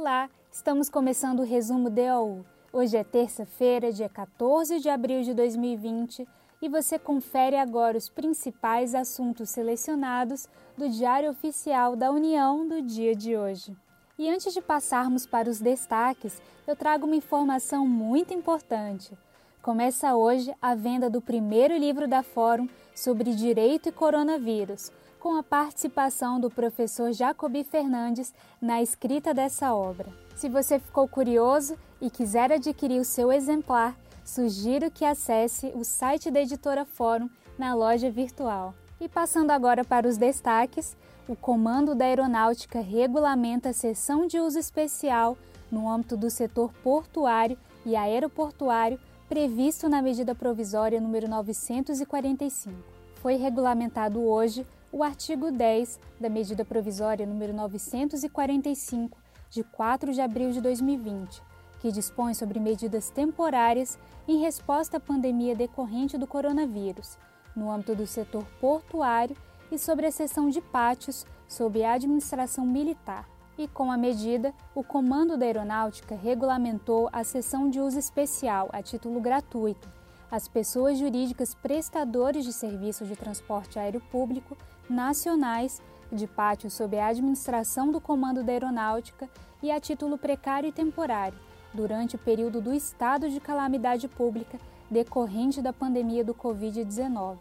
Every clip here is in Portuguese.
Olá, estamos começando o resumo DOU. Hoje é terça-feira, dia 14 de abril de 2020, e você confere agora os principais assuntos selecionados do Diário Oficial da União do dia de hoje. E antes de passarmos para os destaques, eu trago uma informação muito importante. Começa hoje a venda do primeiro livro da Fórum sobre Direito e Coronavírus, com a participação do professor Jacobi Fernandes na escrita dessa obra. Se você ficou curioso e quiser adquirir o seu exemplar, sugiro que acesse o site da editora Fórum na loja virtual. E passando agora para os destaques, o Comando da Aeronáutica regulamenta a sessão de uso especial no âmbito do setor portuário e aeroportuário previsto na medida provisória número 945. Foi regulamentado hoje o artigo 10 da medida provisória número 945 de 4 de abril de 2020, que dispõe sobre medidas temporárias em resposta à pandemia decorrente do coronavírus, no âmbito do setor portuário e sobre a cessão de pátios sob a administração militar. E com a medida, o Comando da Aeronáutica regulamentou a cessão de uso especial a título gratuito às pessoas jurídicas prestadores de serviços de transporte aéreo público nacionais de pátio sob a administração do Comando da Aeronáutica e a título precário e temporário, durante o período do estado de calamidade pública decorrente da pandemia do Covid-19.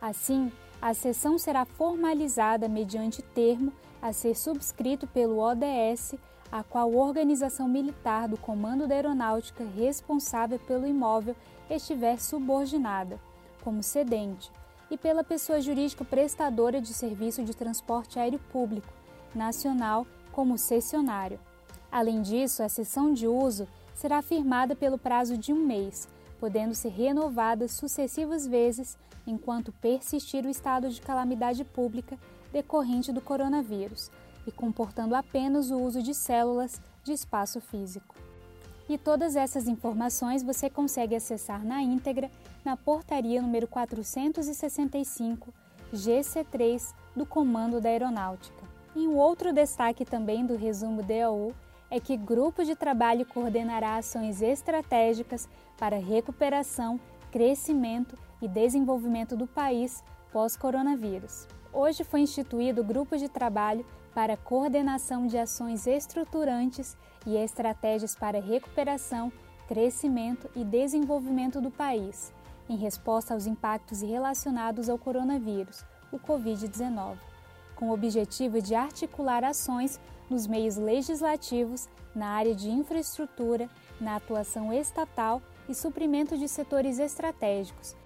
Assim, a sessão será formalizada mediante termo a ser subscrito pelo ODS, a qual organização militar do Comando da Aeronáutica responsável pelo imóvel estiver subordinada, como cedente, e pela pessoa jurídica prestadora de serviço de transporte aéreo público nacional como cessionário. Além disso, a cessão de uso será firmada pelo prazo de um mês, podendo ser renovada sucessivas vezes enquanto persistir o estado de calamidade pública decorrente do coronavírus e comportando apenas o uso de células de espaço físico. E todas essas informações você consegue acessar na íntegra na portaria número 465 GC3 do Comando da Aeronáutica. E um outro destaque também do resumo DAU é que grupo de trabalho coordenará ações estratégicas para recuperação, crescimento e desenvolvimento do país pós-coronavírus. Hoje foi instituído o grupo de trabalho para coordenação de ações estruturantes e estratégias para recuperação, crescimento e desenvolvimento do país, em resposta aos impactos relacionados ao coronavírus, o Covid-19, com o objetivo de articular ações nos meios legislativos, na área de infraestrutura, na atuação estatal e suprimento de setores estratégicos.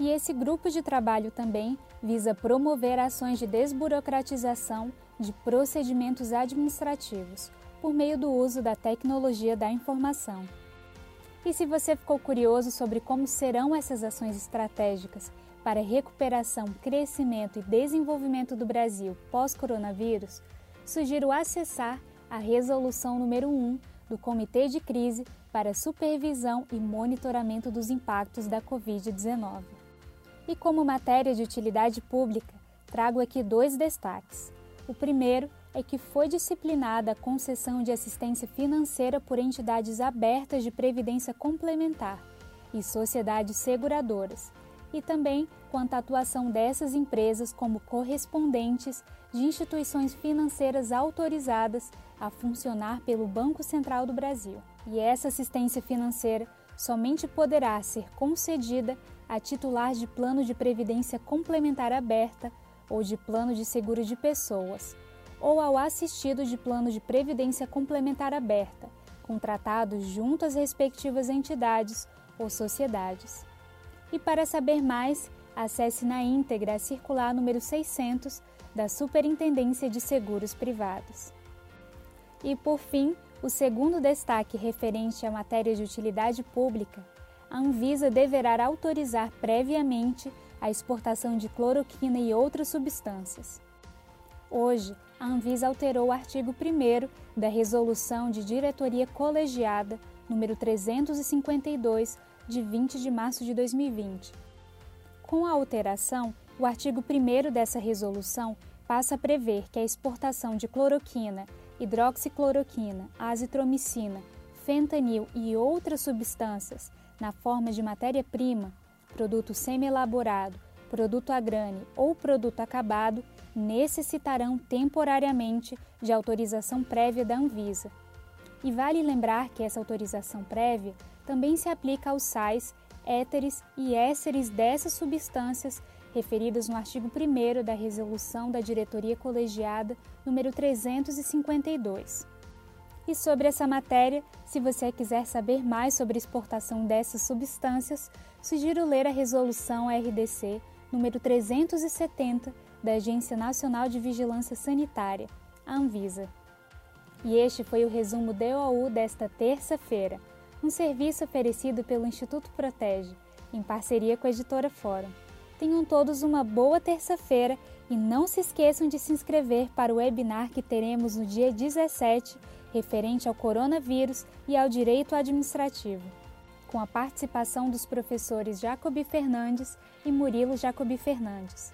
E esse grupo de trabalho também visa promover ações de desburocratização de procedimentos administrativos, por meio do uso da tecnologia da informação. E se você ficou curioso sobre como serão essas ações estratégicas para recuperação, crescimento e desenvolvimento do Brasil pós-coronavírus, sugiro acessar a resolução número 1 do Comitê de Crise para Supervisão e Monitoramento dos Impactos da Covid-19. E como matéria de utilidade pública, trago aqui dois destaques. O primeiro é que foi disciplinada a concessão de assistência financeira por entidades abertas de previdência complementar e sociedades seguradoras, e também quanto à atuação dessas empresas como correspondentes de instituições financeiras autorizadas a funcionar pelo Banco Central do Brasil. E essa assistência financeira somente poderá ser concedida a titular de plano de previdência complementar aberta ou de plano de seguro de pessoas, ou ao assistido de plano de previdência complementar aberta, contratados junto às respectivas entidades ou sociedades. E para saber mais, acesse na íntegra a circular número 600 da Superintendência de Seguros Privados. E por fim, o segundo destaque referente à matéria de utilidade pública, a Anvisa deverá autorizar previamente a exportação de cloroquina e outras substâncias. Hoje, a Anvisa alterou o artigo 1 da Resolução de Diretoria Colegiada número 352, de 20 de março de 2020. Com a alteração, o artigo 1 dessa resolução passa a prever que a exportação de cloroquina hidroxicloroquina, azitromicina, fentanil e outras substâncias na forma de matéria-prima, produto semi-elaborado, produto a grane ou produto acabado necessitarão temporariamente de autorização prévia da Anvisa. E vale lembrar que essa autorização prévia também se aplica aos sais, éteres e ésteres dessas substâncias referidas no artigo 1 da Resolução da Diretoria Colegiada número 352. E sobre essa matéria, se você quiser saber mais sobre exportação dessas substâncias, sugiro ler a Resolução RDC número 370 da Agência Nacional de Vigilância Sanitária, a Anvisa. E este foi o resumo DOU desta terça-feira, um serviço oferecido pelo Instituto Protege, em parceria com a editora Fórum. Tenham todos uma boa terça-feira e não se esqueçam de se inscrever para o webinar que teremos no dia 17, referente ao coronavírus e ao direito administrativo, com a participação dos professores Jacobi Fernandes e Murilo Jacobi Fernandes.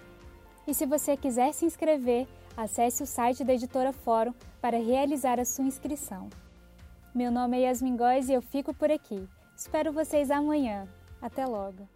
E se você quiser se inscrever, acesse o site da editora Fórum para realizar a sua inscrição. Meu nome é Yasmin Góes e eu fico por aqui. Espero vocês amanhã. Até logo!